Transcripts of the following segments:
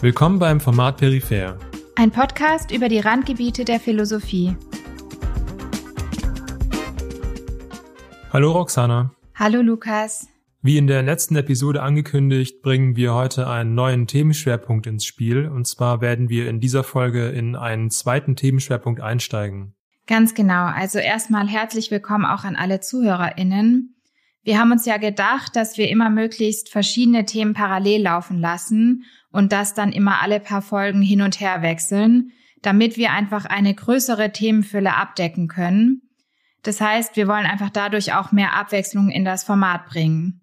Willkommen beim Format Peripher. Ein Podcast über die Randgebiete der Philosophie. Hallo Roxana. Hallo Lukas. Wie in der letzten Episode angekündigt, bringen wir heute einen neuen Themenschwerpunkt ins Spiel. Und zwar werden wir in dieser Folge in einen zweiten Themenschwerpunkt einsteigen. Ganz genau. Also erstmal herzlich willkommen auch an alle ZuhörerInnen. Wir haben uns ja gedacht, dass wir immer möglichst verschiedene Themen parallel laufen lassen und das dann immer alle paar Folgen hin und her wechseln, damit wir einfach eine größere Themenfülle abdecken können. Das heißt, wir wollen einfach dadurch auch mehr Abwechslung in das Format bringen.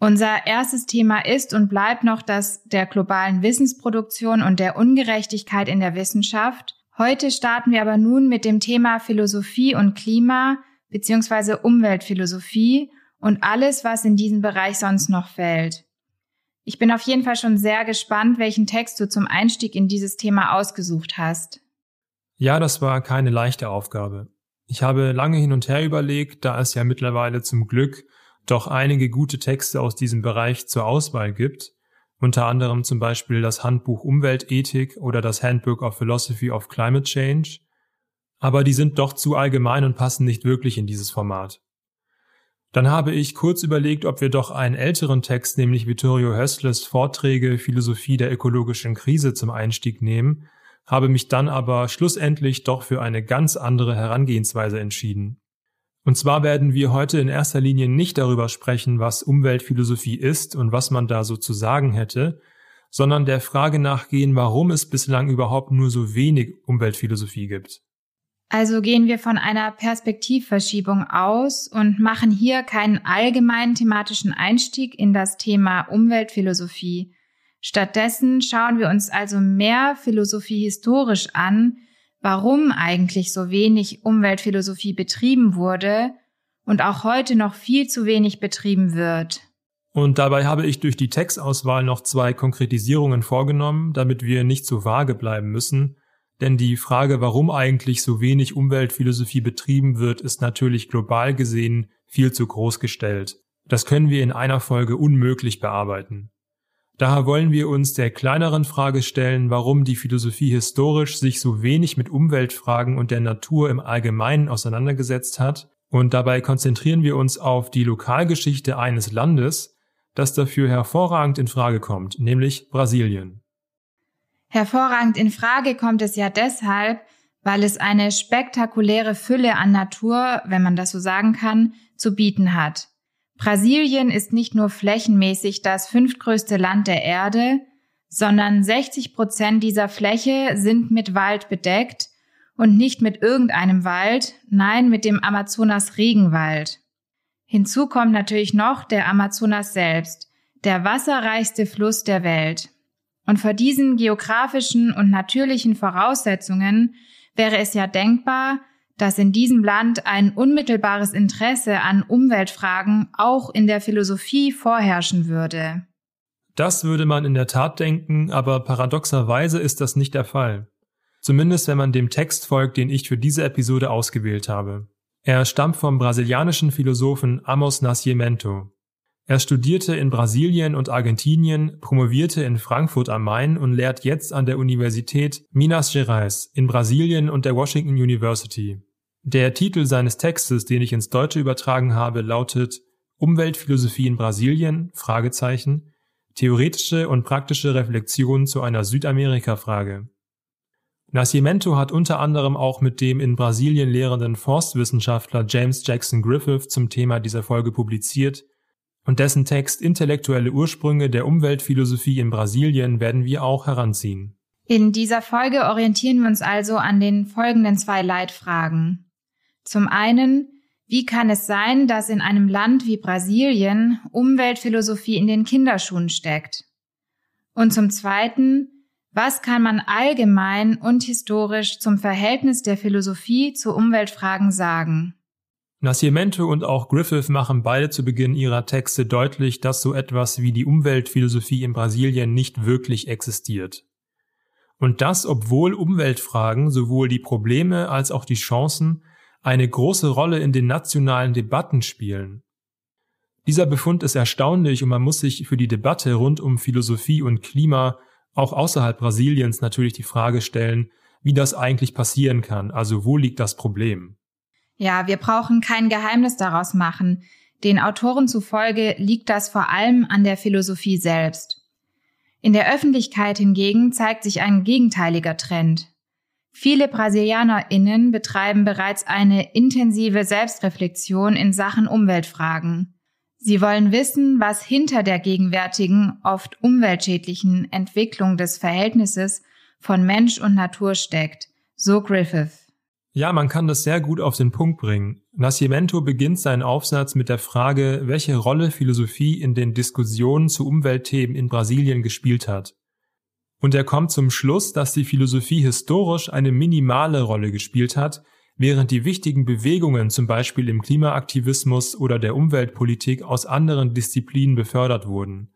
Unser erstes Thema ist und bleibt noch das der globalen Wissensproduktion und der Ungerechtigkeit in der Wissenschaft. Heute starten wir aber nun mit dem Thema Philosophie und Klima bzw. Umweltphilosophie und alles, was in diesen Bereich sonst noch fällt. Ich bin auf jeden Fall schon sehr gespannt, welchen Text du zum Einstieg in dieses Thema ausgesucht hast. Ja, das war keine leichte Aufgabe. Ich habe lange hin und her überlegt, da es ja mittlerweile zum Glück doch einige gute Texte aus diesem Bereich zur Auswahl gibt, unter anderem zum Beispiel das Handbuch Umweltethik oder das Handbook of Philosophy of Climate Change, aber die sind doch zu allgemein und passen nicht wirklich in dieses Format. Dann habe ich kurz überlegt, ob wir doch einen älteren Text, nämlich Vittorio Hössles Vorträge Philosophie der ökologischen Krise zum Einstieg nehmen, habe mich dann aber schlussendlich doch für eine ganz andere Herangehensweise entschieden. Und zwar werden wir heute in erster Linie nicht darüber sprechen, was Umweltphilosophie ist und was man da so zu sagen hätte, sondern der Frage nachgehen, warum es bislang überhaupt nur so wenig Umweltphilosophie gibt. Also gehen wir von einer Perspektivverschiebung aus und machen hier keinen allgemeinen thematischen Einstieg in das Thema Umweltphilosophie. Stattdessen schauen wir uns also mehr Philosophie historisch an, warum eigentlich so wenig Umweltphilosophie betrieben wurde und auch heute noch viel zu wenig betrieben wird. Und dabei habe ich durch die Textauswahl noch zwei Konkretisierungen vorgenommen, damit wir nicht so vage bleiben müssen denn die Frage, warum eigentlich so wenig Umweltphilosophie betrieben wird, ist natürlich global gesehen viel zu groß gestellt. Das können wir in einer Folge unmöglich bearbeiten. Daher wollen wir uns der kleineren Frage stellen, warum die Philosophie historisch sich so wenig mit Umweltfragen und der Natur im Allgemeinen auseinandergesetzt hat, und dabei konzentrieren wir uns auf die Lokalgeschichte eines Landes, das dafür hervorragend in Frage kommt, nämlich Brasilien. Hervorragend in Frage kommt es ja deshalb, weil es eine spektakuläre Fülle an Natur, wenn man das so sagen kann, zu bieten hat. Brasilien ist nicht nur flächenmäßig das fünftgrößte Land der Erde, sondern 60 Prozent dieser Fläche sind mit Wald bedeckt und nicht mit irgendeinem Wald, nein, mit dem Amazonas Regenwald. Hinzu kommt natürlich noch der Amazonas selbst, der wasserreichste Fluss der Welt. Und vor diesen geografischen und natürlichen Voraussetzungen wäre es ja denkbar, dass in diesem Land ein unmittelbares Interesse an Umweltfragen auch in der Philosophie vorherrschen würde. Das würde man in der Tat denken, aber paradoxerweise ist das nicht der Fall. Zumindest wenn man dem Text folgt, den ich für diese Episode ausgewählt habe. Er stammt vom brasilianischen Philosophen Amos Nascimento. Er studierte in Brasilien und Argentinien, promovierte in Frankfurt am Main und lehrt jetzt an der Universität Minas Gerais in Brasilien und der Washington University. Der Titel seines Textes, den ich ins Deutsche übertragen habe, lautet Umweltphilosophie in Brasilien? Fragezeichen. Theoretische und praktische Reflexion zu einer Südamerika-Frage. Nascimento hat unter anderem auch mit dem in Brasilien lehrenden Forstwissenschaftler James Jackson Griffith zum Thema dieser Folge publiziert und dessen Text Intellektuelle Ursprünge der Umweltphilosophie in Brasilien werden wir auch heranziehen. In dieser Folge orientieren wir uns also an den folgenden zwei Leitfragen. Zum einen, wie kann es sein, dass in einem Land wie Brasilien Umweltphilosophie in den Kinderschuhen steckt? Und zum zweiten, was kann man allgemein und historisch zum Verhältnis der Philosophie zu Umweltfragen sagen? Nascimento und auch Griffith machen beide zu Beginn ihrer Texte deutlich, dass so etwas wie die Umweltphilosophie in Brasilien nicht wirklich existiert. Und das, obwohl Umweltfragen sowohl die Probleme als auch die Chancen eine große Rolle in den nationalen Debatten spielen. Dieser Befund ist erstaunlich und man muss sich für die Debatte rund um Philosophie und Klima auch außerhalb Brasiliens natürlich die Frage stellen, wie das eigentlich passieren kann, also wo liegt das Problem? Ja, wir brauchen kein Geheimnis daraus machen. Den Autoren zufolge liegt das vor allem an der Philosophie selbst. In der Öffentlichkeit hingegen zeigt sich ein gegenteiliger Trend. Viele BrasilianerInnen betreiben bereits eine intensive Selbstreflexion in Sachen Umweltfragen. Sie wollen wissen, was hinter der gegenwärtigen, oft umweltschädlichen Entwicklung des Verhältnisses von Mensch und Natur steckt, so Griffith. Ja, man kann das sehr gut auf den Punkt bringen. Nascimento beginnt seinen Aufsatz mit der Frage, welche Rolle Philosophie in den Diskussionen zu Umweltthemen in Brasilien gespielt hat. Und er kommt zum Schluss, dass die Philosophie historisch eine minimale Rolle gespielt hat, während die wichtigen Bewegungen zum Beispiel im Klimaaktivismus oder der Umweltpolitik aus anderen Disziplinen befördert wurden.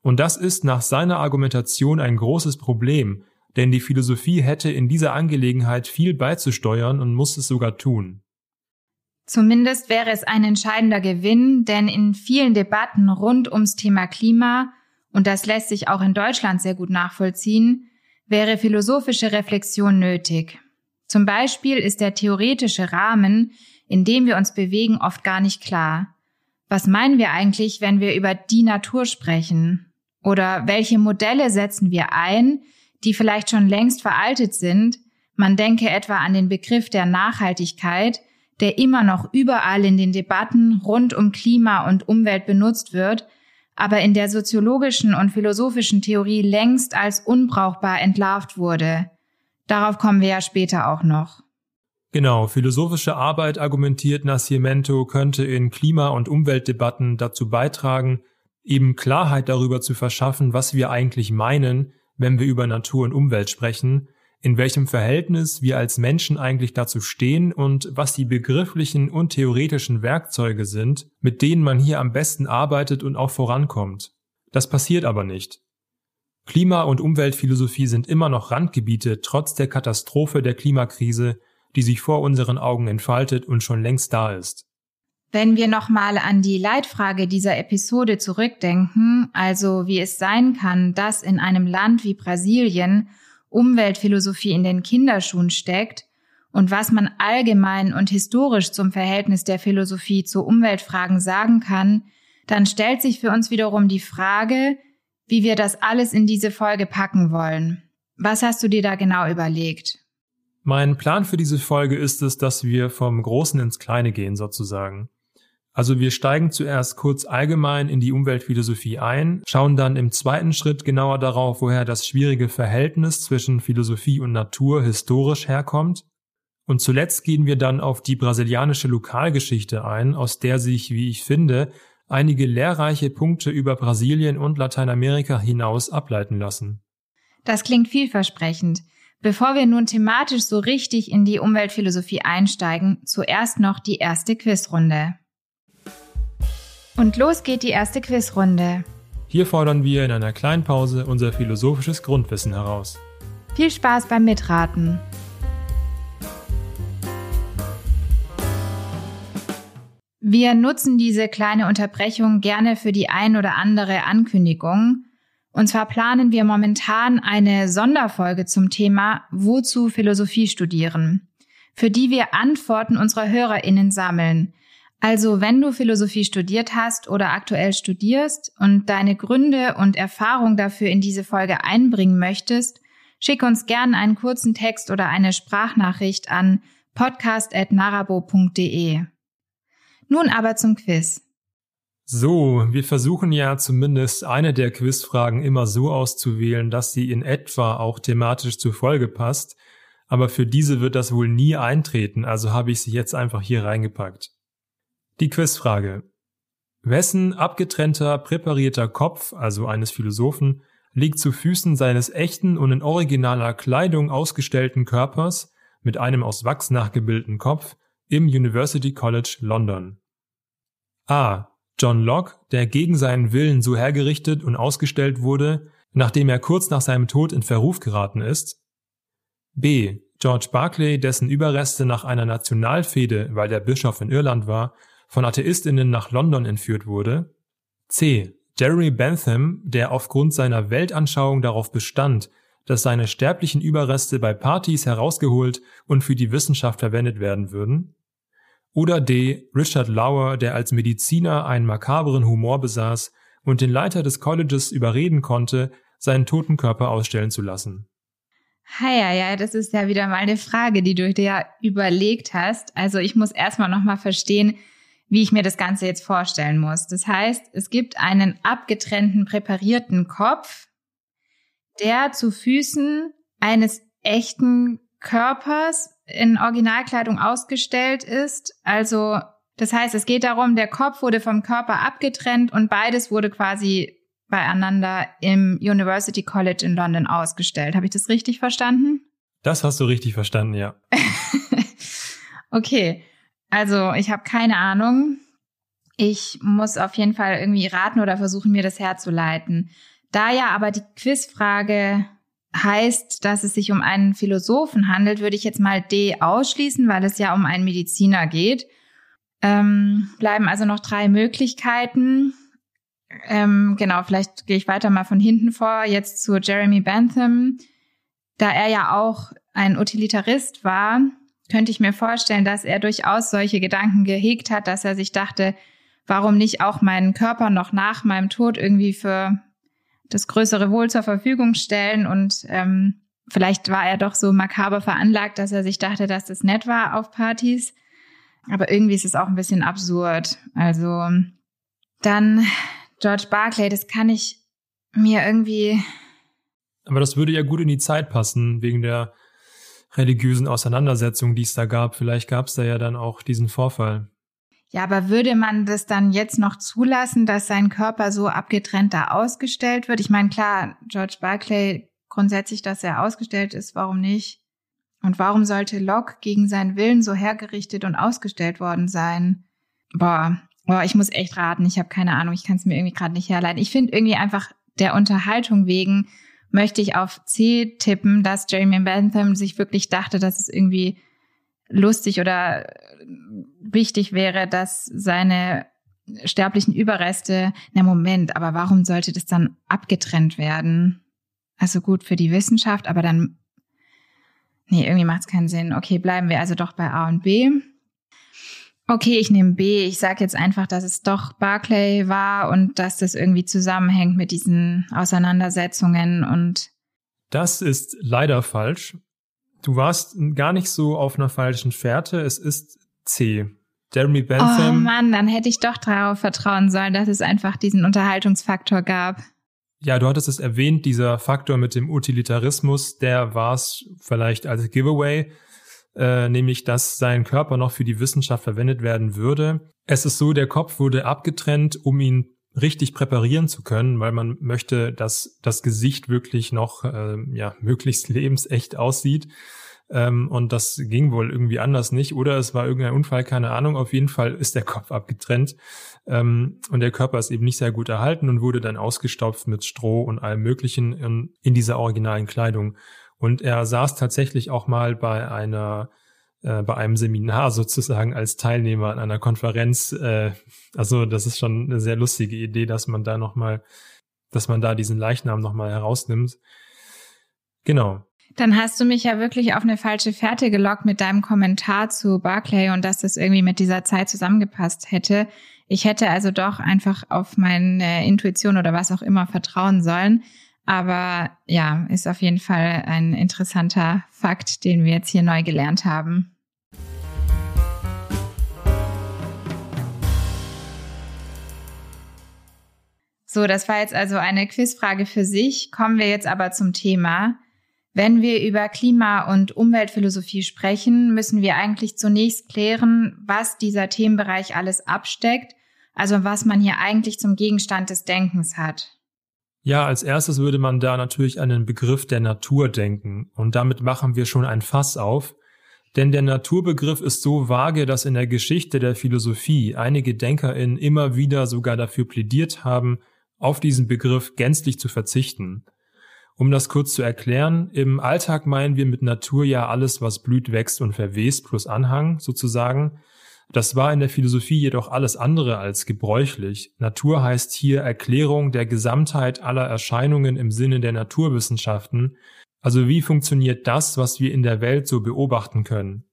Und das ist nach seiner Argumentation ein großes Problem, denn die Philosophie hätte in dieser Angelegenheit viel beizusteuern und muss es sogar tun. Zumindest wäre es ein entscheidender Gewinn, denn in vielen Debatten rund ums Thema Klima, und das lässt sich auch in Deutschland sehr gut nachvollziehen, wäre philosophische Reflexion nötig. Zum Beispiel ist der theoretische Rahmen, in dem wir uns bewegen, oft gar nicht klar. Was meinen wir eigentlich, wenn wir über die Natur sprechen? Oder welche Modelle setzen wir ein, die vielleicht schon längst veraltet sind? Man denke etwa an den Begriff der Nachhaltigkeit, der immer noch überall in den Debatten rund um Klima und Umwelt benutzt wird, aber in der soziologischen und philosophischen Theorie längst als unbrauchbar entlarvt wurde. Darauf kommen wir ja später auch noch. Genau, philosophische Arbeit argumentiert Nascimento könnte in Klima- und Umweltdebatten dazu beitragen, eben Klarheit darüber zu verschaffen, was wir eigentlich meinen, wenn wir über Natur und Umwelt sprechen, in welchem Verhältnis wir als Menschen eigentlich dazu stehen und was die begrifflichen und theoretischen Werkzeuge sind, mit denen man hier am besten arbeitet und auch vorankommt. Das passiert aber nicht. Klima- und Umweltphilosophie sind immer noch Randgebiete trotz der Katastrophe der Klimakrise, die sich vor unseren Augen entfaltet und schon längst da ist. Wenn wir nochmal an die Leitfrage dieser Episode zurückdenken, also wie es sein kann, dass in einem Land wie Brasilien Umweltphilosophie in den Kinderschuhen steckt und was man allgemein und historisch zum Verhältnis der Philosophie zu Umweltfragen sagen kann, dann stellt sich für uns wiederum die Frage, wie wir das alles in diese Folge packen wollen. Was hast du dir da genau überlegt? Mein Plan für diese Folge ist es, dass wir vom Großen ins Kleine gehen sozusagen. Also wir steigen zuerst kurz allgemein in die Umweltphilosophie ein, schauen dann im zweiten Schritt genauer darauf, woher das schwierige Verhältnis zwischen Philosophie und Natur historisch herkommt. Und zuletzt gehen wir dann auf die brasilianische Lokalgeschichte ein, aus der sich, wie ich finde, einige lehrreiche Punkte über Brasilien und Lateinamerika hinaus ableiten lassen. Das klingt vielversprechend. Bevor wir nun thematisch so richtig in die Umweltphilosophie einsteigen, zuerst noch die erste Quizrunde. Und los geht die erste Quizrunde. Hier fordern wir in einer kleinen Pause unser philosophisches Grundwissen heraus. Viel Spaß beim Mitraten. Wir nutzen diese kleine Unterbrechung gerne für die ein oder andere Ankündigung. Und zwar planen wir momentan eine Sonderfolge zum Thema Wozu Philosophie studieren, für die wir Antworten unserer Hörerinnen sammeln. Also wenn du Philosophie studiert hast oder aktuell studierst und deine Gründe und Erfahrung dafür in diese Folge einbringen möchtest, schick uns gerne einen kurzen Text oder eine Sprachnachricht an podcast.narabo.de. Nun aber zum Quiz. So, wir versuchen ja zumindest eine der Quizfragen immer so auszuwählen, dass sie in etwa auch thematisch zur Folge passt, aber für diese wird das wohl nie eintreten, also habe ich sie jetzt einfach hier reingepackt. Die Quizfrage. Wessen abgetrennter, präparierter Kopf, also eines Philosophen, liegt zu Füßen seines echten und in originaler Kleidung ausgestellten Körpers mit einem aus Wachs nachgebildeten Kopf im University College London. A. John Locke, der gegen seinen Willen so hergerichtet und ausgestellt wurde, nachdem er kurz nach seinem Tod in Verruf geraten ist. B. George Barclay, dessen Überreste nach einer Nationalfehde, weil der Bischof in Irland war, von Atheistinnen nach London entführt wurde. C. Jeremy Bentham, der aufgrund seiner Weltanschauung darauf bestand, dass seine sterblichen Überreste bei Partys herausgeholt und für die Wissenschaft verwendet werden würden? Oder D. Richard Lauer, der als Mediziner einen makabren Humor besaß und den Leiter des Colleges überreden konnte, seinen toten Körper ausstellen zu lassen. Ja, ja, das ist ja wieder mal eine Frage, die du dir überlegt hast. Also ich muss erstmal nochmal verstehen, wie ich mir das Ganze jetzt vorstellen muss. Das heißt, es gibt einen abgetrennten, präparierten Kopf, der zu Füßen eines echten Körpers in Originalkleidung ausgestellt ist. Also das heißt, es geht darum, der Kopf wurde vom Körper abgetrennt und beides wurde quasi beieinander im University College in London ausgestellt. Habe ich das richtig verstanden? Das hast du richtig verstanden, ja. okay, also ich habe keine Ahnung. Ich muss auf jeden Fall irgendwie raten oder versuchen, mir das herzuleiten. Da ja aber die Quizfrage heißt, dass es sich um einen Philosophen handelt, würde ich jetzt mal D ausschließen, weil es ja um einen Mediziner geht. Ähm, bleiben also noch drei Möglichkeiten. Ähm, genau, vielleicht gehe ich weiter mal von hinten vor, jetzt zu Jeremy Bentham. Da er ja auch ein Utilitarist war, könnte ich mir vorstellen, dass er durchaus solche Gedanken gehegt hat, dass er sich dachte, warum nicht auch meinen Körper noch nach meinem Tod irgendwie für das größere Wohl zur Verfügung stellen und ähm, vielleicht war er doch so makaber veranlagt, dass er sich dachte, dass das nett war auf Partys. Aber irgendwie ist es auch ein bisschen absurd. Also dann George Barclay, das kann ich mir irgendwie. Aber das würde ja gut in die Zeit passen, wegen der religiösen Auseinandersetzung, die es da gab. Vielleicht gab es da ja dann auch diesen Vorfall. Ja, aber würde man das dann jetzt noch zulassen, dass sein Körper so abgetrennt da ausgestellt wird? Ich meine, klar, George Barclay grundsätzlich, dass er ausgestellt ist, warum nicht? Und warum sollte Locke gegen seinen Willen so hergerichtet und ausgestellt worden sein? Boah, boah ich muss echt raten, ich habe keine Ahnung, ich kann es mir irgendwie gerade nicht herleiten. Ich finde irgendwie einfach der Unterhaltung wegen möchte ich auf C tippen, dass Jeremy Bentham sich wirklich dachte, dass es irgendwie lustig oder wichtig wäre, dass seine sterblichen Überreste, na Moment, aber warum sollte das dann abgetrennt werden? Also gut für die Wissenschaft, aber dann, nee, irgendwie macht es keinen Sinn. Okay, bleiben wir also doch bei A und B. Okay, ich nehme B. Ich sage jetzt einfach, dass es doch Barclay war und dass das irgendwie zusammenhängt mit diesen Auseinandersetzungen und. Das ist leider falsch. Du warst gar nicht so auf einer falschen Fährte. Es ist C. Jeremy Bentham. Oh Mann, dann hätte ich doch darauf vertrauen sollen, dass es einfach diesen Unterhaltungsfaktor gab. Ja, du hattest es erwähnt, dieser Faktor mit dem Utilitarismus, der war es vielleicht als Giveaway äh, nämlich dass sein Körper noch für die Wissenschaft verwendet werden würde. Es ist so, der Kopf wurde abgetrennt, um ihn richtig präparieren zu können, weil man möchte, dass das Gesicht wirklich noch äh, ja möglichst lebensecht aussieht. Ähm, und das ging wohl irgendwie anders nicht. Oder es war irgendein Unfall, keine Ahnung. Auf jeden Fall ist der Kopf abgetrennt. Ähm, und der Körper ist eben nicht sehr gut erhalten und wurde dann ausgestopft mit Stroh und allem Möglichen in, in dieser originalen Kleidung. Und er saß tatsächlich auch mal bei einer äh, bei einem Seminar sozusagen als Teilnehmer an einer Konferenz. Äh, also das ist schon eine sehr lustige Idee, dass man da noch mal, dass man da diesen Leichnam noch mal herausnimmt. Genau. Dann hast du mich ja wirklich auf eine falsche Fährte gelockt mit deinem Kommentar zu Barclay und dass das irgendwie mit dieser Zeit zusammengepasst hätte. Ich hätte also doch einfach auf meine Intuition oder was auch immer vertrauen sollen. Aber ja, ist auf jeden Fall ein interessanter Fakt, den wir jetzt hier neu gelernt haben. So, das war jetzt also eine Quizfrage für sich. Kommen wir jetzt aber zum Thema. Wenn wir über Klima- und Umweltphilosophie sprechen, müssen wir eigentlich zunächst klären, was dieser Themenbereich alles absteckt, also was man hier eigentlich zum Gegenstand des Denkens hat. Ja, als erstes würde man da natürlich an den Begriff der Natur denken. Und damit machen wir schon ein Fass auf. Denn der Naturbegriff ist so vage, dass in der Geschichte der Philosophie einige DenkerInnen immer wieder sogar dafür plädiert haben, auf diesen Begriff gänzlich zu verzichten. Um das kurz zu erklären, im Alltag meinen wir mit Natur ja alles, was blüht, wächst und verwest plus Anhang sozusagen. Das war in der Philosophie jedoch alles andere als gebräuchlich. Natur heißt hier Erklärung der Gesamtheit aller Erscheinungen im Sinne der Naturwissenschaften, also wie funktioniert das, was wir in der Welt so beobachten können.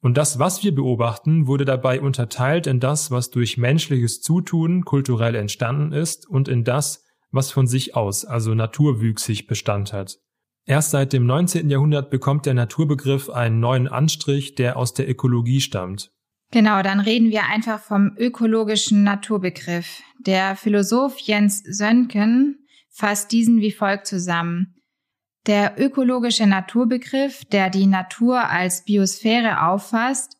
Und das, was wir beobachten, wurde dabei unterteilt in das, was durch menschliches Zutun kulturell entstanden ist und in das, was von sich aus, also naturwüchsig Bestand hat. Erst seit dem 19. Jahrhundert bekommt der Naturbegriff einen neuen Anstrich, der aus der Ökologie stammt. Genau, dann reden wir einfach vom ökologischen Naturbegriff. Der Philosoph Jens Sönken fasst diesen wie folgt zusammen. Der ökologische Naturbegriff, der die Natur als Biosphäre auffasst,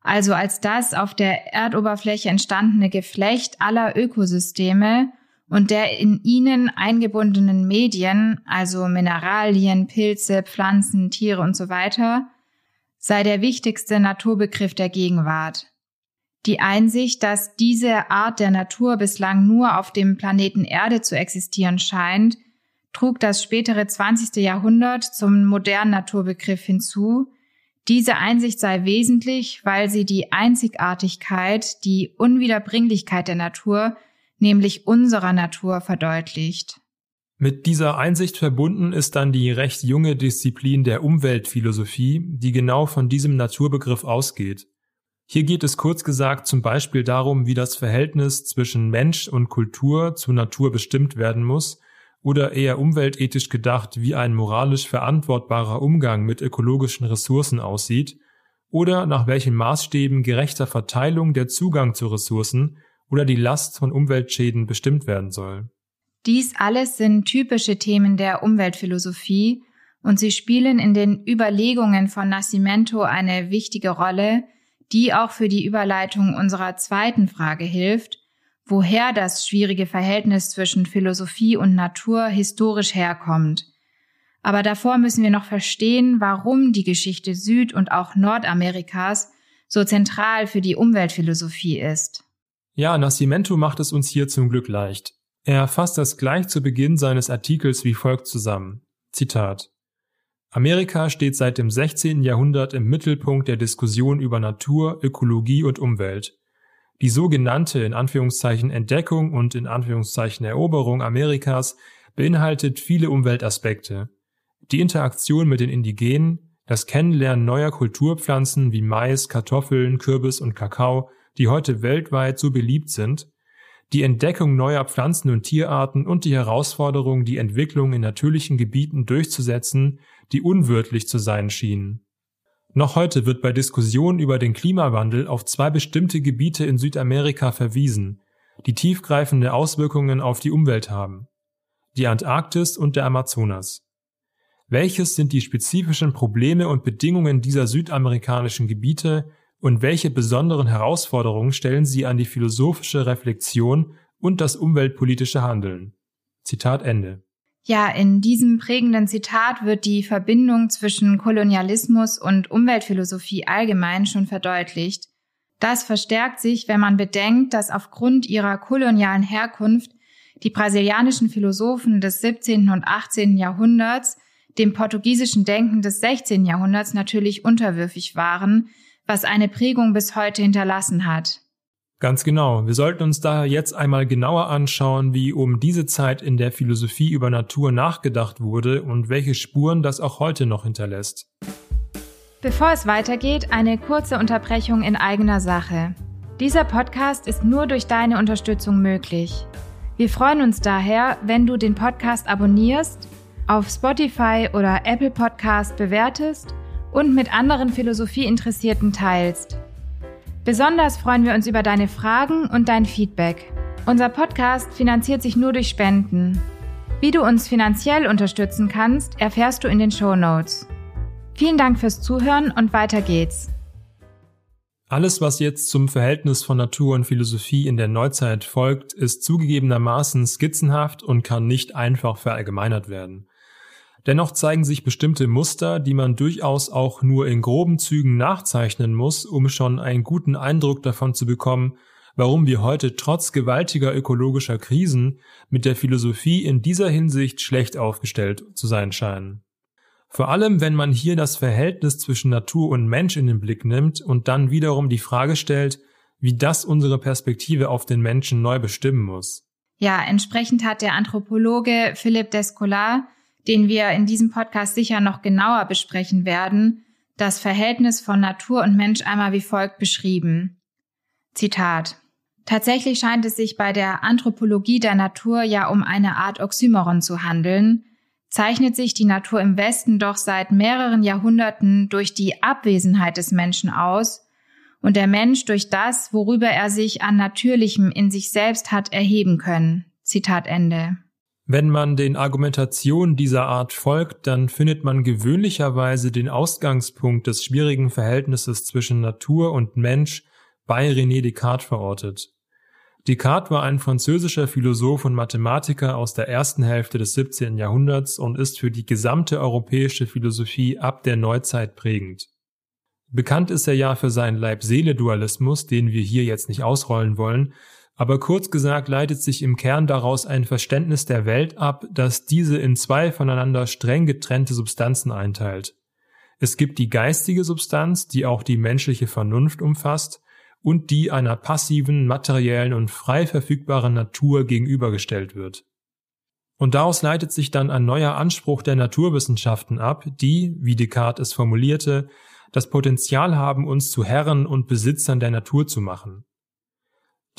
also als das auf der Erdoberfläche entstandene Geflecht aller Ökosysteme und der in ihnen eingebundenen Medien, also Mineralien, Pilze, Pflanzen, Tiere und so weiter, sei der wichtigste Naturbegriff der Gegenwart. Die Einsicht, dass diese Art der Natur bislang nur auf dem Planeten Erde zu existieren scheint, trug das spätere 20. Jahrhundert zum modernen Naturbegriff hinzu. Diese Einsicht sei wesentlich, weil sie die Einzigartigkeit, die Unwiederbringlichkeit der Natur, nämlich unserer Natur, verdeutlicht. Mit dieser Einsicht verbunden ist dann die recht junge Disziplin der Umweltphilosophie, die genau von diesem Naturbegriff ausgeht. Hier geht es kurz gesagt zum Beispiel darum, wie das Verhältnis zwischen Mensch und Kultur zur Natur bestimmt werden muss oder eher umweltethisch gedacht, wie ein moralisch verantwortbarer Umgang mit ökologischen Ressourcen aussieht oder nach welchen Maßstäben gerechter Verteilung der Zugang zu Ressourcen oder die Last von Umweltschäden bestimmt werden soll. Dies alles sind typische Themen der Umweltphilosophie und sie spielen in den Überlegungen von Nascimento eine wichtige Rolle, die auch für die Überleitung unserer zweiten Frage hilft, woher das schwierige Verhältnis zwischen Philosophie und Natur historisch herkommt. Aber davor müssen wir noch verstehen, warum die Geschichte Süd- und auch Nordamerikas so zentral für die Umweltphilosophie ist. Ja, Nascimento macht es uns hier zum Glück leicht. Er fasst das gleich zu Beginn seines Artikels wie folgt zusammen. Zitat. Amerika steht seit dem 16. Jahrhundert im Mittelpunkt der Diskussion über Natur, Ökologie und Umwelt. Die sogenannte in Anführungszeichen Entdeckung und in Anführungszeichen Eroberung Amerikas beinhaltet viele Umweltaspekte. Die Interaktion mit den Indigenen, das Kennenlernen neuer Kulturpflanzen wie Mais, Kartoffeln, Kürbis und Kakao, die heute weltweit so beliebt sind, die Entdeckung neuer Pflanzen- und Tierarten und die Herausforderung, die Entwicklung in natürlichen Gebieten durchzusetzen, die unwirtlich zu sein schienen. Noch heute wird bei Diskussionen über den Klimawandel auf zwei bestimmte Gebiete in Südamerika verwiesen, die tiefgreifende Auswirkungen auf die Umwelt haben. Die Antarktis und der Amazonas. Welches sind die spezifischen Probleme und Bedingungen dieser südamerikanischen Gebiete, und welche besonderen Herausforderungen stellen sie an die philosophische Reflexion und das umweltpolitische Handeln? Zitat Ende. Ja, in diesem prägenden Zitat wird die Verbindung zwischen Kolonialismus und Umweltphilosophie allgemein schon verdeutlicht. Das verstärkt sich, wenn man bedenkt, dass aufgrund ihrer kolonialen Herkunft die brasilianischen Philosophen des 17. und 18. Jahrhunderts dem portugiesischen Denken des 16. Jahrhunderts natürlich unterwürfig waren, was eine Prägung bis heute hinterlassen hat. Ganz genau. Wir sollten uns daher jetzt einmal genauer anschauen, wie um diese Zeit in der Philosophie über Natur nachgedacht wurde und welche Spuren das auch heute noch hinterlässt. Bevor es weitergeht, eine kurze Unterbrechung in eigener Sache. Dieser Podcast ist nur durch deine Unterstützung möglich. Wir freuen uns daher, wenn du den Podcast abonnierst, auf Spotify oder Apple Podcast bewertest und mit anderen Philosophieinteressierten teilst. Besonders freuen wir uns über deine Fragen und dein Feedback. Unser Podcast finanziert sich nur durch Spenden. Wie du uns finanziell unterstützen kannst, erfährst du in den Show Notes. Vielen Dank fürs Zuhören und weiter geht's. Alles, was jetzt zum Verhältnis von Natur und Philosophie in der Neuzeit folgt, ist zugegebenermaßen skizzenhaft und kann nicht einfach verallgemeinert werden. Dennoch zeigen sich bestimmte Muster, die man durchaus auch nur in groben Zügen nachzeichnen muss, um schon einen guten Eindruck davon zu bekommen, warum wir heute trotz gewaltiger ökologischer Krisen mit der Philosophie in dieser Hinsicht schlecht aufgestellt zu sein scheinen. Vor allem, wenn man hier das Verhältnis zwischen Natur und Mensch in den Blick nimmt und dann wiederum die Frage stellt, wie das unsere Perspektive auf den Menschen neu bestimmen muss. Ja, entsprechend hat der Anthropologe Philipp Descola, den wir in diesem Podcast sicher noch genauer besprechen werden, das Verhältnis von Natur und Mensch einmal wie folgt beschrieben. Zitat. Tatsächlich scheint es sich bei der Anthropologie der Natur ja um eine Art Oxymoron zu handeln, zeichnet sich die Natur im Westen doch seit mehreren Jahrhunderten durch die Abwesenheit des Menschen aus und der Mensch durch das, worüber er sich an Natürlichem in sich selbst hat erheben können. Zitat Ende. Wenn man den Argumentationen dieser Art folgt, dann findet man gewöhnlicherweise den Ausgangspunkt des schwierigen Verhältnisses zwischen Natur und Mensch bei René Descartes verortet. Descartes war ein französischer Philosoph und Mathematiker aus der ersten Hälfte des 17. Jahrhunderts und ist für die gesamte europäische Philosophie ab der Neuzeit prägend. Bekannt ist er ja für seinen Leib-Seele-Dualismus, den wir hier jetzt nicht ausrollen wollen, aber kurz gesagt leitet sich im Kern daraus ein Verständnis der Welt ab, das diese in zwei voneinander streng getrennte Substanzen einteilt. Es gibt die geistige Substanz, die auch die menschliche Vernunft umfasst, und die einer passiven, materiellen und frei verfügbaren Natur gegenübergestellt wird. Und daraus leitet sich dann ein neuer Anspruch der Naturwissenschaften ab, die, wie Descartes es formulierte, das Potenzial haben, uns zu Herren und Besitzern der Natur zu machen.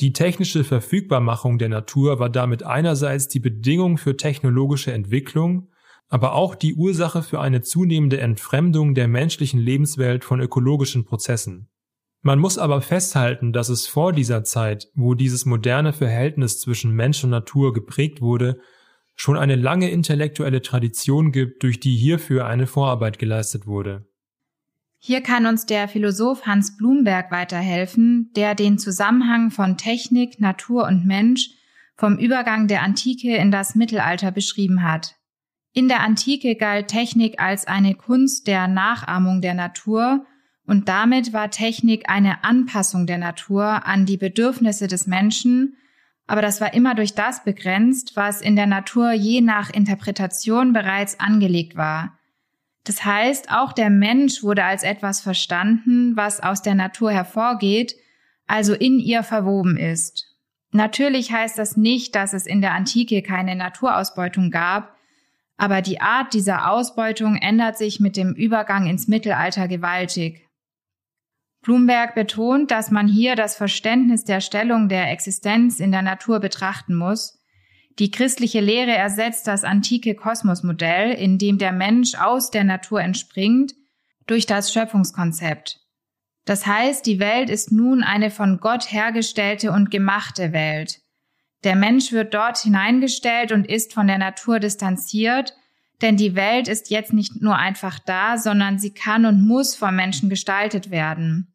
Die technische Verfügbarmachung der Natur war damit einerseits die Bedingung für technologische Entwicklung, aber auch die Ursache für eine zunehmende Entfremdung der menschlichen Lebenswelt von ökologischen Prozessen. Man muss aber festhalten, dass es vor dieser Zeit, wo dieses moderne Verhältnis zwischen Mensch und Natur geprägt wurde, schon eine lange intellektuelle Tradition gibt, durch die hierfür eine Vorarbeit geleistet wurde. Hier kann uns der Philosoph Hans Blumberg weiterhelfen, der den Zusammenhang von Technik, Natur und Mensch vom Übergang der Antike in das Mittelalter beschrieben hat. In der Antike galt Technik als eine Kunst der Nachahmung der Natur und damit war Technik eine Anpassung der Natur an die Bedürfnisse des Menschen, aber das war immer durch das begrenzt, was in der Natur je nach Interpretation bereits angelegt war. Das heißt, auch der Mensch wurde als etwas verstanden, was aus der Natur hervorgeht, also in ihr verwoben ist. Natürlich heißt das nicht, dass es in der Antike keine Naturausbeutung gab, aber die Art dieser Ausbeutung ändert sich mit dem Übergang ins Mittelalter gewaltig. Blumberg betont, dass man hier das Verständnis der Stellung der Existenz in der Natur betrachten muss. Die christliche Lehre ersetzt das antike Kosmosmodell, in dem der Mensch aus der Natur entspringt, durch das Schöpfungskonzept. Das heißt, die Welt ist nun eine von Gott hergestellte und gemachte Welt. Der Mensch wird dort hineingestellt und ist von der Natur distanziert, denn die Welt ist jetzt nicht nur einfach da, sondern sie kann und muss vom Menschen gestaltet werden.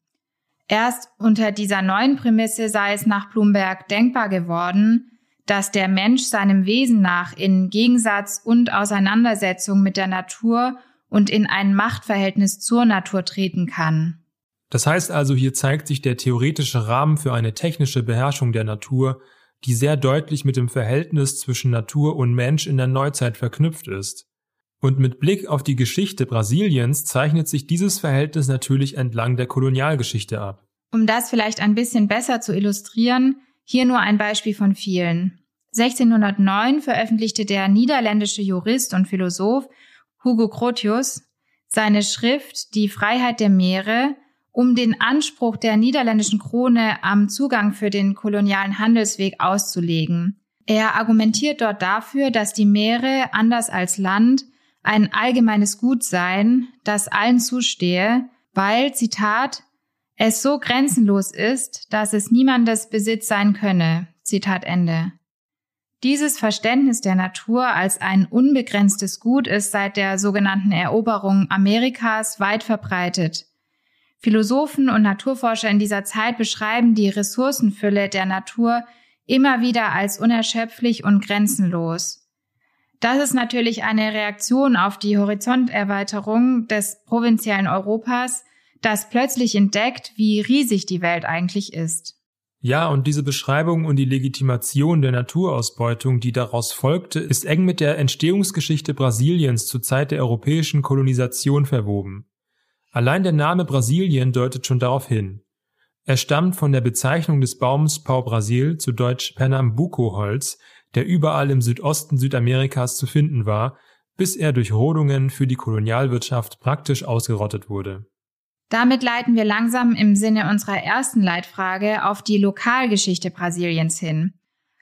Erst unter dieser neuen Prämisse sei es nach Blumberg denkbar geworden, dass der Mensch seinem Wesen nach in Gegensatz und Auseinandersetzung mit der Natur und in ein Machtverhältnis zur Natur treten kann. Das heißt also, hier zeigt sich der theoretische Rahmen für eine technische Beherrschung der Natur, die sehr deutlich mit dem Verhältnis zwischen Natur und Mensch in der Neuzeit verknüpft ist. Und mit Blick auf die Geschichte Brasiliens zeichnet sich dieses Verhältnis natürlich entlang der Kolonialgeschichte ab. Um das vielleicht ein bisschen besser zu illustrieren, hier nur ein Beispiel von vielen. 1609 veröffentlichte der niederländische Jurist und Philosoph Hugo Grotius seine Schrift Die Freiheit der Meere, um den Anspruch der niederländischen Krone am Zugang für den kolonialen Handelsweg auszulegen. Er argumentiert dort dafür, dass die Meere, anders als Land, ein allgemeines Gut seien, das allen zustehe, weil, Zitat, es so grenzenlos ist, dass es niemandes Besitz sein könne. Zitat Ende. Dieses Verständnis der Natur als ein unbegrenztes Gut ist seit der sogenannten Eroberung Amerikas weit verbreitet. Philosophen und Naturforscher in dieser Zeit beschreiben die Ressourcenfülle der Natur immer wieder als unerschöpflich und grenzenlos. Das ist natürlich eine Reaktion auf die Horizonterweiterung des provinziellen Europas, das plötzlich entdeckt, wie riesig die Welt eigentlich ist. Ja, und diese Beschreibung und die Legitimation der Naturausbeutung, die daraus folgte, ist eng mit der Entstehungsgeschichte Brasiliens zur Zeit der europäischen Kolonisation verwoben. Allein der Name Brasilien deutet schon darauf hin. Er stammt von der Bezeichnung des Baums Pau-Brasil, zu Deutsch Pernambuco-Holz, der überall im Südosten Südamerikas zu finden war, bis er durch Rodungen für die Kolonialwirtschaft praktisch ausgerottet wurde. Damit leiten wir langsam im Sinne unserer ersten Leitfrage auf die Lokalgeschichte Brasiliens hin.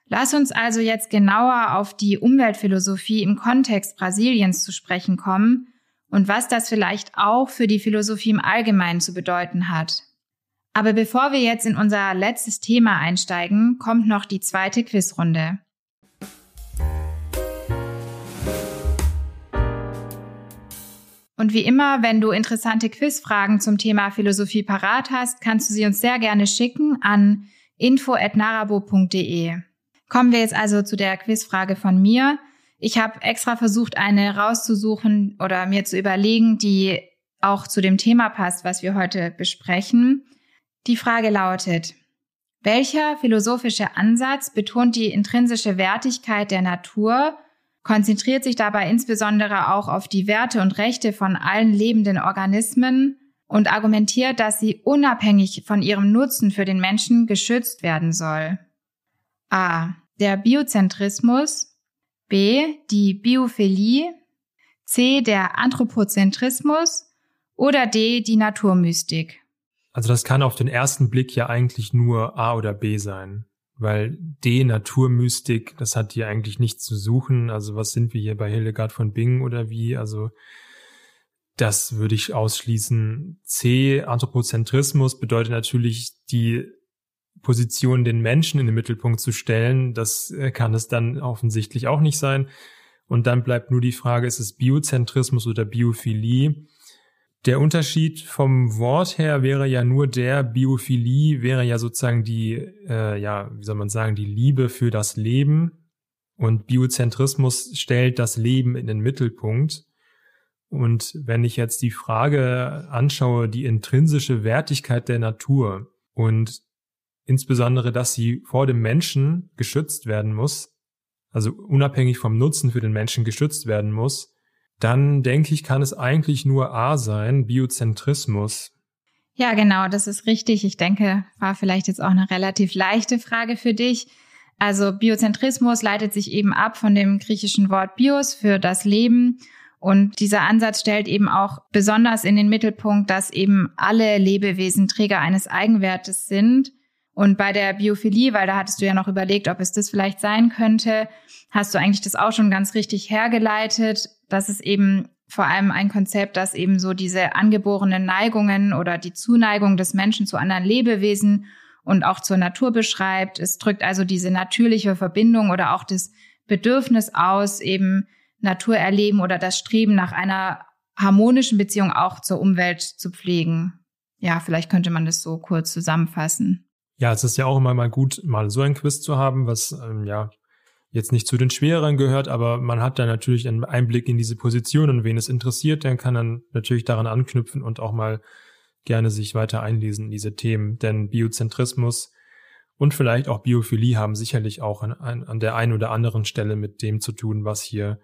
Lass uns also jetzt genauer auf die Umweltphilosophie im Kontext Brasiliens zu sprechen kommen und was das vielleicht auch für die Philosophie im Allgemeinen zu bedeuten hat. Aber bevor wir jetzt in unser letztes Thema einsteigen, kommt noch die zweite Quizrunde. Und wie immer, wenn du interessante Quizfragen zum Thema Philosophie parat hast, kannst du sie uns sehr gerne schicken an info@narabo.de. Kommen wir jetzt also zu der Quizfrage von mir. Ich habe extra versucht, eine rauszusuchen oder mir zu überlegen, die auch zu dem Thema passt, was wir heute besprechen. Die Frage lautet, welcher philosophische Ansatz betont die intrinsische Wertigkeit der Natur konzentriert sich dabei insbesondere auch auf die Werte und Rechte von allen lebenden Organismen und argumentiert, dass sie unabhängig von ihrem Nutzen für den Menschen geschützt werden soll. A. Der Biozentrismus. B. Die Biophilie. C. Der Anthropozentrismus. Oder D. Die Naturmystik. Also das kann auf den ersten Blick ja eigentlich nur A oder B sein weil D Naturmystik, das hat hier eigentlich nichts zu suchen. Also was sind wir hier bei Hildegard von Bingen oder wie? Also das würde ich ausschließen. C Anthropozentrismus bedeutet natürlich die Position den Menschen in den Mittelpunkt zu stellen. Das äh, kann es dann offensichtlich auch nicht sein. Und dann bleibt nur die Frage, ist es Biozentrismus oder Biophilie? Der Unterschied vom Wort her wäre ja nur der, Biophilie wäre ja sozusagen die, äh, ja, wie soll man sagen, die Liebe für das Leben und Biozentrismus stellt das Leben in den Mittelpunkt. Und wenn ich jetzt die Frage anschaue, die intrinsische Wertigkeit der Natur und insbesondere, dass sie vor dem Menschen geschützt werden muss, also unabhängig vom Nutzen für den Menschen geschützt werden muss, dann denke ich, kann es eigentlich nur A sein, Biozentrismus. Ja, genau, das ist richtig. Ich denke, war vielleicht jetzt auch eine relativ leichte Frage für dich. Also Biozentrismus leitet sich eben ab von dem griechischen Wort Bios für das Leben. Und dieser Ansatz stellt eben auch besonders in den Mittelpunkt, dass eben alle Lebewesen Träger eines Eigenwertes sind. Und bei der Biophilie, weil da hattest du ja noch überlegt, ob es das vielleicht sein könnte, hast du eigentlich das auch schon ganz richtig hergeleitet das ist eben vor allem ein Konzept, das eben so diese angeborenen Neigungen oder die Zuneigung des Menschen zu anderen Lebewesen und auch zur Natur beschreibt. Es drückt also diese natürliche Verbindung oder auch das Bedürfnis aus, eben Natur erleben oder das Streben nach einer harmonischen Beziehung auch zur Umwelt zu pflegen. Ja, vielleicht könnte man das so kurz zusammenfassen. Ja, es ist ja auch immer mal gut, mal so ein Quiz zu haben, was ähm, ja jetzt nicht zu den schwereren gehört, aber man hat da natürlich einen Einblick in diese Position und wen es interessiert, der kann dann natürlich daran anknüpfen und auch mal gerne sich weiter einlesen in diese Themen, denn Biozentrismus und vielleicht auch Biophilie haben sicherlich auch an, an der einen oder anderen Stelle mit dem zu tun, was hier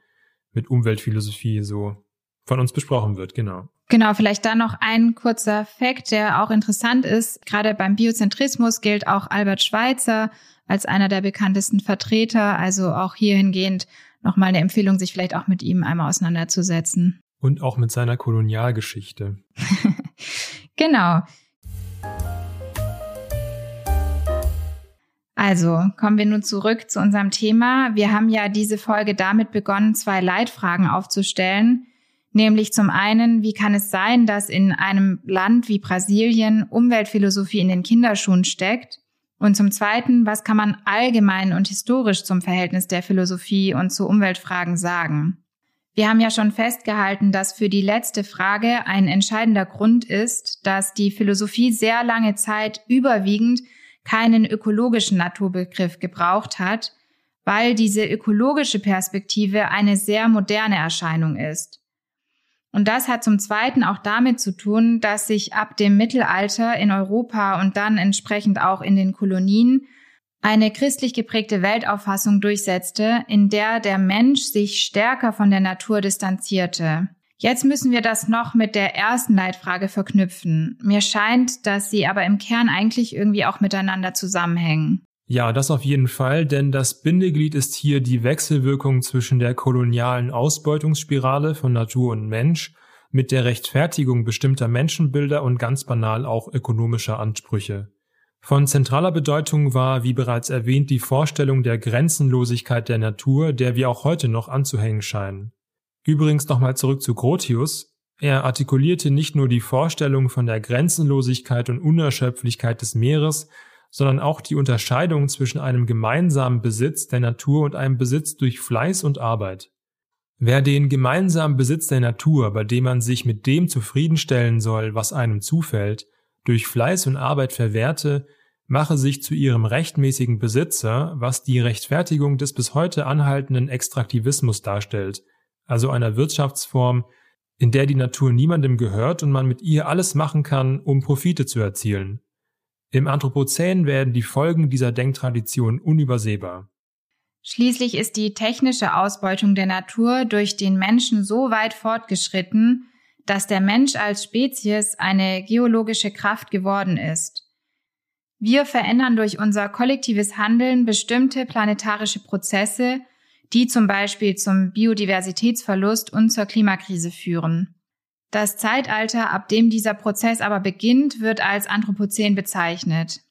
mit Umweltphilosophie so von uns besprochen wird, genau. Genau, vielleicht da noch ein kurzer Fakt, der auch interessant ist. Gerade beim Biozentrismus gilt auch Albert Schweitzer als einer der bekanntesten Vertreter. Also auch hierhingehend nochmal eine Empfehlung, sich vielleicht auch mit ihm einmal auseinanderzusetzen. Und auch mit seiner Kolonialgeschichte. genau. Also kommen wir nun zurück zu unserem Thema. Wir haben ja diese Folge damit begonnen, zwei Leitfragen aufzustellen. Nämlich zum einen, wie kann es sein, dass in einem Land wie Brasilien Umweltphilosophie in den Kinderschuhen steckt? Und zum Zweiten, was kann man allgemein und historisch zum Verhältnis der Philosophie und zu Umweltfragen sagen? Wir haben ja schon festgehalten, dass für die letzte Frage ein entscheidender Grund ist, dass die Philosophie sehr lange Zeit überwiegend keinen ökologischen Naturbegriff gebraucht hat, weil diese ökologische Perspektive eine sehr moderne Erscheinung ist. Und das hat zum Zweiten auch damit zu tun, dass sich ab dem Mittelalter in Europa und dann entsprechend auch in den Kolonien eine christlich geprägte Weltauffassung durchsetzte, in der der Mensch sich stärker von der Natur distanzierte. Jetzt müssen wir das noch mit der ersten Leitfrage verknüpfen. Mir scheint, dass sie aber im Kern eigentlich irgendwie auch miteinander zusammenhängen. Ja, das auf jeden Fall, denn das Bindeglied ist hier die Wechselwirkung zwischen der kolonialen Ausbeutungsspirale von Natur und Mensch mit der Rechtfertigung bestimmter Menschenbilder und ganz banal auch ökonomischer Ansprüche. Von zentraler Bedeutung war, wie bereits erwähnt, die Vorstellung der Grenzenlosigkeit der Natur, der wir auch heute noch anzuhängen scheinen. Übrigens nochmal zurück zu Grotius. Er artikulierte nicht nur die Vorstellung von der Grenzenlosigkeit und Unerschöpflichkeit des Meeres, sondern auch die Unterscheidung zwischen einem gemeinsamen Besitz der Natur und einem Besitz durch Fleiß und Arbeit. Wer den gemeinsamen Besitz der Natur, bei dem man sich mit dem zufriedenstellen soll, was einem zufällt, durch Fleiß und Arbeit verwehrte, mache sich zu ihrem rechtmäßigen Besitzer, was die Rechtfertigung des bis heute anhaltenden Extraktivismus darstellt, also einer Wirtschaftsform, in der die Natur niemandem gehört und man mit ihr alles machen kann, um Profite zu erzielen. Im Anthropozän werden die Folgen dieser Denktradition unübersehbar. Schließlich ist die technische Ausbeutung der Natur durch den Menschen so weit fortgeschritten, dass der Mensch als Spezies eine geologische Kraft geworden ist. Wir verändern durch unser kollektives Handeln bestimmte planetarische Prozesse, die zum Beispiel zum Biodiversitätsverlust und zur Klimakrise führen. Das Zeitalter, ab dem dieser Prozess aber beginnt, wird als Anthropozän bezeichnet.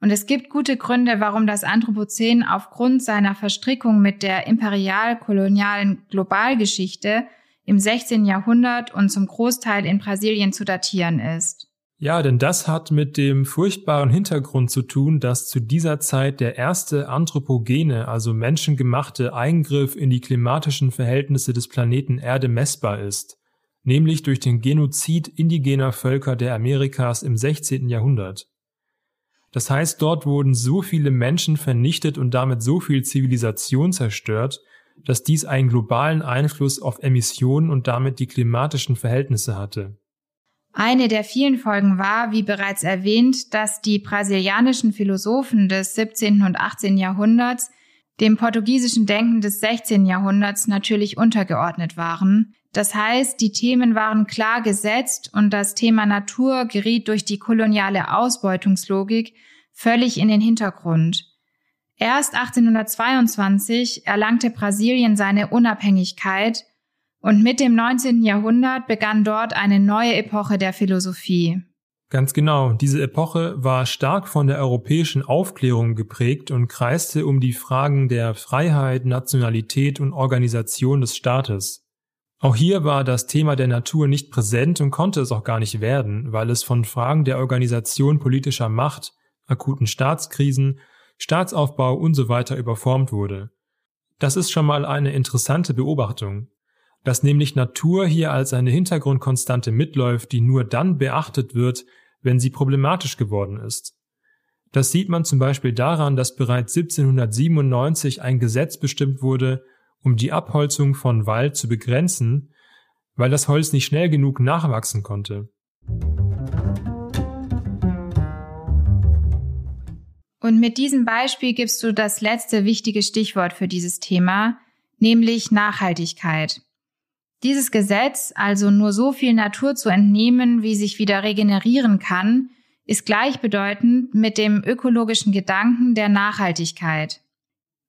Und es gibt gute Gründe, warum das Anthropozän aufgrund seiner Verstrickung mit der imperial-kolonialen Globalgeschichte im 16. Jahrhundert und zum Großteil in Brasilien zu datieren ist. Ja, denn das hat mit dem furchtbaren Hintergrund zu tun, dass zu dieser Zeit der erste anthropogene, also menschengemachte Eingriff in die klimatischen Verhältnisse des Planeten Erde messbar ist, nämlich durch den Genozid indigener Völker der Amerikas im 16. Jahrhundert. Das heißt, dort wurden so viele Menschen vernichtet und damit so viel Zivilisation zerstört, dass dies einen globalen Einfluss auf Emissionen und damit die klimatischen Verhältnisse hatte. Eine der vielen Folgen war, wie bereits erwähnt, dass die brasilianischen Philosophen des 17. und 18. Jahrhunderts dem portugiesischen Denken des 16. Jahrhunderts natürlich untergeordnet waren. Das heißt, die Themen waren klar gesetzt und das Thema Natur geriet durch die koloniale Ausbeutungslogik völlig in den Hintergrund. Erst 1822 erlangte Brasilien seine Unabhängigkeit und mit dem 19. Jahrhundert begann dort eine neue Epoche der Philosophie. Ganz genau, diese Epoche war stark von der europäischen Aufklärung geprägt und kreiste um die Fragen der Freiheit, Nationalität und Organisation des Staates. Auch hier war das Thema der Natur nicht präsent und konnte es auch gar nicht werden, weil es von Fragen der Organisation politischer Macht, akuten Staatskrisen, Staatsaufbau und so überformt wurde. Das ist schon mal eine interessante Beobachtung dass nämlich Natur hier als eine Hintergrundkonstante mitläuft, die nur dann beachtet wird, wenn sie problematisch geworden ist. Das sieht man zum Beispiel daran, dass bereits 1797 ein Gesetz bestimmt wurde, um die Abholzung von Wald zu begrenzen, weil das Holz nicht schnell genug nachwachsen konnte. Und mit diesem Beispiel gibst du das letzte wichtige Stichwort für dieses Thema, nämlich Nachhaltigkeit. Dieses Gesetz, also nur so viel Natur zu entnehmen, wie sich wieder regenerieren kann, ist gleichbedeutend mit dem ökologischen Gedanken der Nachhaltigkeit.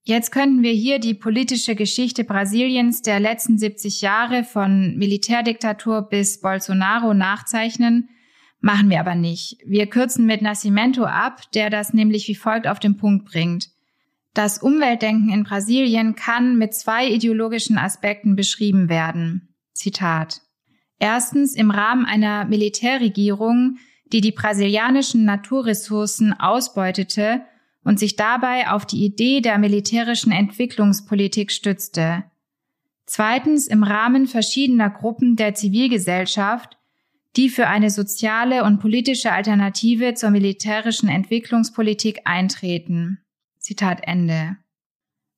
Jetzt könnten wir hier die politische Geschichte Brasiliens der letzten 70 Jahre von Militärdiktatur bis Bolsonaro nachzeichnen, machen wir aber nicht. Wir kürzen mit Nascimento ab, der das nämlich wie folgt auf den Punkt bringt. Das Umweltdenken in Brasilien kann mit zwei ideologischen Aspekten beschrieben werden. Zitat. Erstens im Rahmen einer Militärregierung, die die brasilianischen Naturressourcen ausbeutete und sich dabei auf die Idee der militärischen Entwicklungspolitik stützte. Zweitens im Rahmen verschiedener Gruppen der Zivilgesellschaft, die für eine soziale und politische Alternative zur militärischen Entwicklungspolitik eintreten. Zitat Ende.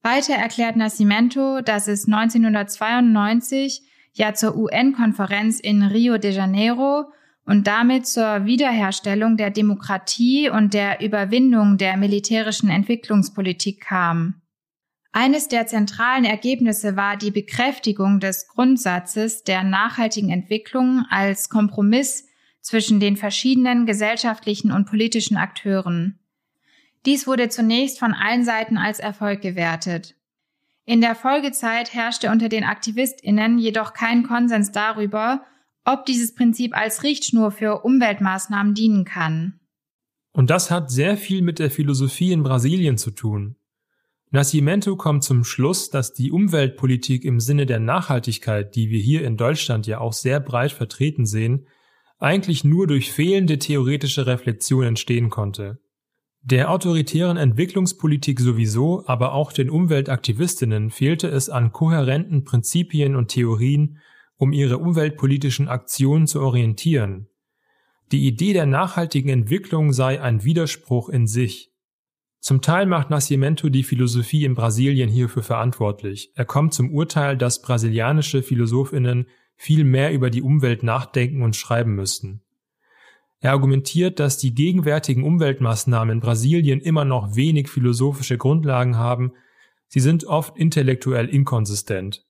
Weiter erklärt Nascimento, dass es 1992 ja zur UN-Konferenz in Rio de Janeiro und damit zur Wiederherstellung der Demokratie und der Überwindung der militärischen Entwicklungspolitik kam. Eines der zentralen Ergebnisse war die Bekräftigung des Grundsatzes der nachhaltigen Entwicklung als Kompromiss zwischen den verschiedenen gesellschaftlichen und politischen Akteuren. Dies wurde zunächst von allen Seiten als Erfolg gewertet. In der Folgezeit herrschte unter den Aktivistinnen jedoch kein Konsens darüber, ob dieses Prinzip als Richtschnur für Umweltmaßnahmen dienen kann. Und das hat sehr viel mit der Philosophie in Brasilien zu tun. Nascimento kommt zum Schluss, dass die Umweltpolitik im Sinne der Nachhaltigkeit, die wir hier in Deutschland ja auch sehr breit vertreten sehen, eigentlich nur durch fehlende theoretische Reflexion entstehen konnte. Der autoritären Entwicklungspolitik sowieso, aber auch den Umweltaktivistinnen fehlte es an kohärenten Prinzipien und Theorien, um ihre umweltpolitischen Aktionen zu orientieren. Die Idee der nachhaltigen Entwicklung sei ein Widerspruch in sich. Zum Teil macht Nascimento die Philosophie in Brasilien hierfür verantwortlich. Er kommt zum Urteil, dass brasilianische Philosophinnen viel mehr über die Umwelt nachdenken und schreiben müssten. Er argumentiert, dass die gegenwärtigen Umweltmaßnahmen in Brasilien immer noch wenig philosophische Grundlagen haben, sie sind oft intellektuell inkonsistent.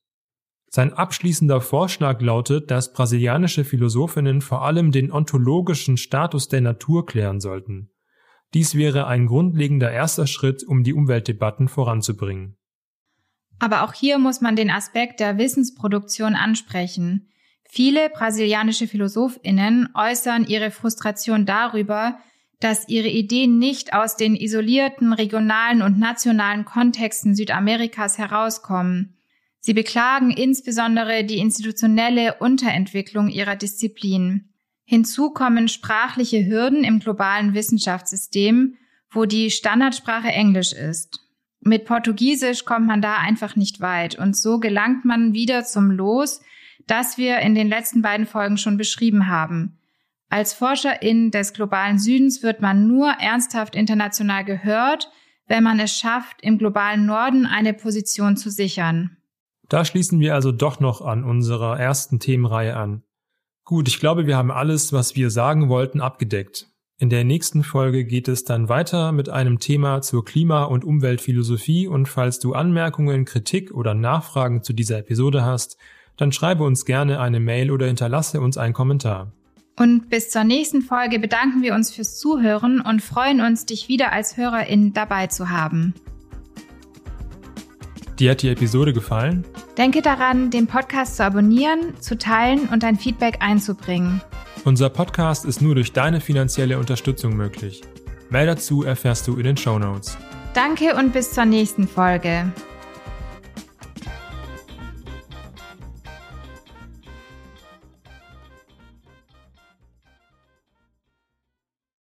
Sein abschließender Vorschlag lautet, dass brasilianische Philosophinnen vor allem den ontologischen Status der Natur klären sollten. Dies wäre ein grundlegender erster Schritt, um die Umweltdebatten voranzubringen. Aber auch hier muss man den Aspekt der Wissensproduktion ansprechen. Viele brasilianische Philosophinnen äußern ihre Frustration darüber, dass ihre Ideen nicht aus den isolierten regionalen und nationalen Kontexten Südamerikas herauskommen. Sie beklagen insbesondere die institutionelle Unterentwicklung ihrer Disziplin. Hinzu kommen sprachliche Hürden im globalen Wissenschaftssystem, wo die Standardsprache Englisch ist. Mit Portugiesisch kommt man da einfach nicht weit und so gelangt man wieder zum Los, das wir in den letzten beiden Folgen schon beschrieben haben. Als Forscherin des globalen Südens wird man nur ernsthaft international gehört, wenn man es schafft, im globalen Norden eine Position zu sichern. Da schließen wir also doch noch an unserer ersten Themenreihe an. Gut, ich glaube, wir haben alles, was wir sagen wollten, abgedeckt. In der nächsten Folge geht es dann weiter mit einem Thema zur Klima- und Umweltphilosophie und falls du Anmerkungen, Kritik oder Nachfragen zu dieser Episode hast, dann schreibe uns gerne eine Mail oder hinterlasse uns einen Kommentar. Und bis zur nächsten Folge bedanken wir uns fürs Zuhören und freuen uns, dich wieder als Hörerin dabei zu haben. Dir hat die Episode gefallen? Denke daran, den Podcast zu abonnieren, zu teilen und dein Feedback einzubringen. Unser Podcast ist nur durch deine finanzielle Unterstützung möglich. Mehr dazu erfährst du in den Show Notes. Danke und bis zur nächsten Folge.